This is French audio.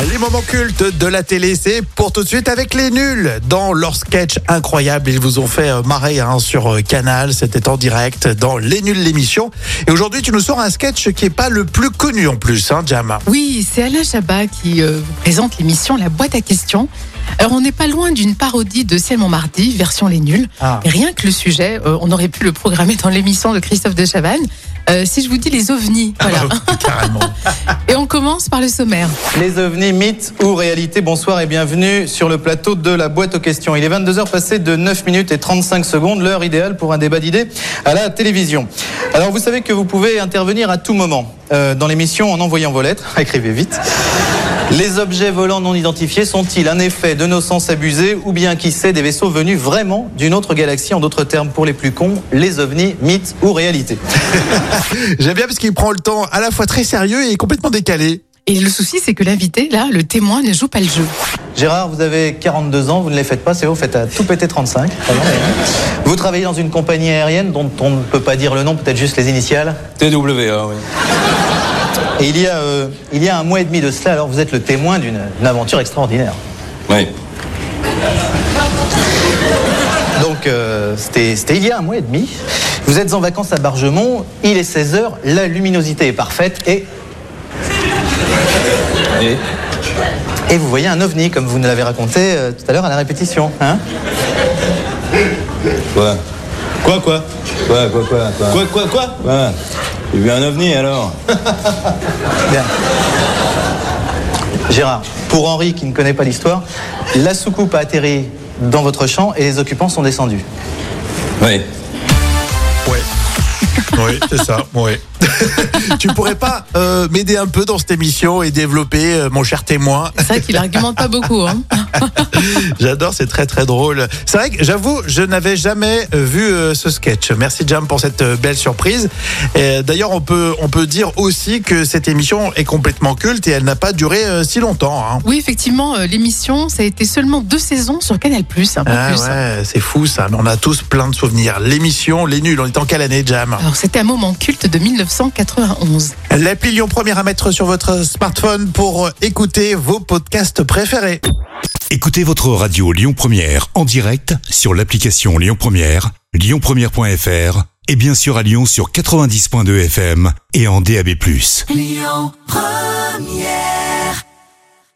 Les moments cultes de la télé, c'est pour tout de suite avec les nuls. Dans leur sketch incroyable, ils vous ont fait euh, marrer hein, sur euh, Canal. C'était en direct dans Les Nuls l'émission. Et aujourd'hui, tu nous sors un sketch qui est pas le plus connu en plus, hein, Jam. Oui, c'est Alain Chabat qui euh, vous présente l'émission La boîte à questions. Alors, on n'est pas loin d'une parodie de C'est mon mardi, version Les Nuls. Ah. Rien que le sujet, euh, on aurait pu le programmer dans l'émission de Christophe de Chavannes. Euh, si je vous dis les ovnis, voilà. Carrément. Et on commence par le sommaire. Les ovnis, mythes ou réalité, bonsoir et bienvenue sur le plateau de la boîte aux questions. Il est 22h passé de 9 minutes et 35 secondes, l'heure idéale pour un débat d'idées à la télévision. Alors vous savez que vous pouvez intervenir à tout moment euh, dans l'émission en envoyant vos lettres, écrivez vite. Les objets volants non identifiés sont-ils un effet de nos sens abusés ou bien qui sait des vaisseaux venus vraiment d'une autre galaxie En d'autres termes, pour les plus cons, les ovnis, mythes ou réalité J'aime bien parce qu'il prend le temps à la fois très sérieux et complètement décalé. Et le souci, c'est que l'invité, là, le témoin, ne joue pas le jeu. Gérard, vous avez 42 ans, vous ne les faites pas, c'est vous, vous faites à tout péter 35. Pardon, mais- Vous travaillez dans une compagnie aérienne dont on ne peut pas dire le nom, peut-être juste les initiales? TWA, oui. Et il y, a, euh, il y a un mois et demi de cela, alors vous êtes le témoin d'une aventure extraordinaire. Oui. Donc, euh, c'était c'était il y a un mois et demi. Vous êtes en vacances à Bargemont, il est 16h, la luminosité est parfaite et, Et et vous voyez un ovni, comme vous nous l'avez raconté euh, tout à l'heure à la répétition. Hein Quoi? Quoi, quoi? Quoi, quoi, quoi Quoi? Quoi, quoi, quoi? Quoi? J'ai vu un ovni alors Bien. Gérard, pour Henri qui ne connaît pas l'histoire, la soucoupe a atterri dans votre champ et les occupants sont descendus. Oui. Ouais. Oui, c'est ça. Ouais. tu pourrais pas euh, m'aider un peu dans cette émission et développer euh, mon cher témoin C'est vrai qu'il argumente pas beaucoup. Hein. J'adore, c'est très très drôle. C'est vrai que j'avoue, je n'avais jamais euh, vu euh, ce sketch. Merci Jam pour cette belle surprise. D'ailleurs, on peut on peut dire aussi que cette émission est complètement culte et elle n'a pas duré si longtemps. hein. Oui, effectivement, l'émission, ça a été seulement deux saisons sur Canal+, un peu Ah plus. ouais, c'est fou ça. Mais on a tous plein de souvenirs. L'émission, les nuls. On est en quelle année, Jam? Alors, c'était un moment culte de 1991. L'appli Lyon Première à mettre sur votre smartphone pour euh, écouter vos podcasts préférés. Écoutez votre radio Lyon Première en direct sur l'application Lyon Première, lyonpremière.fr et bien sûr à Lyon sur 90.2 FM et en DAB+.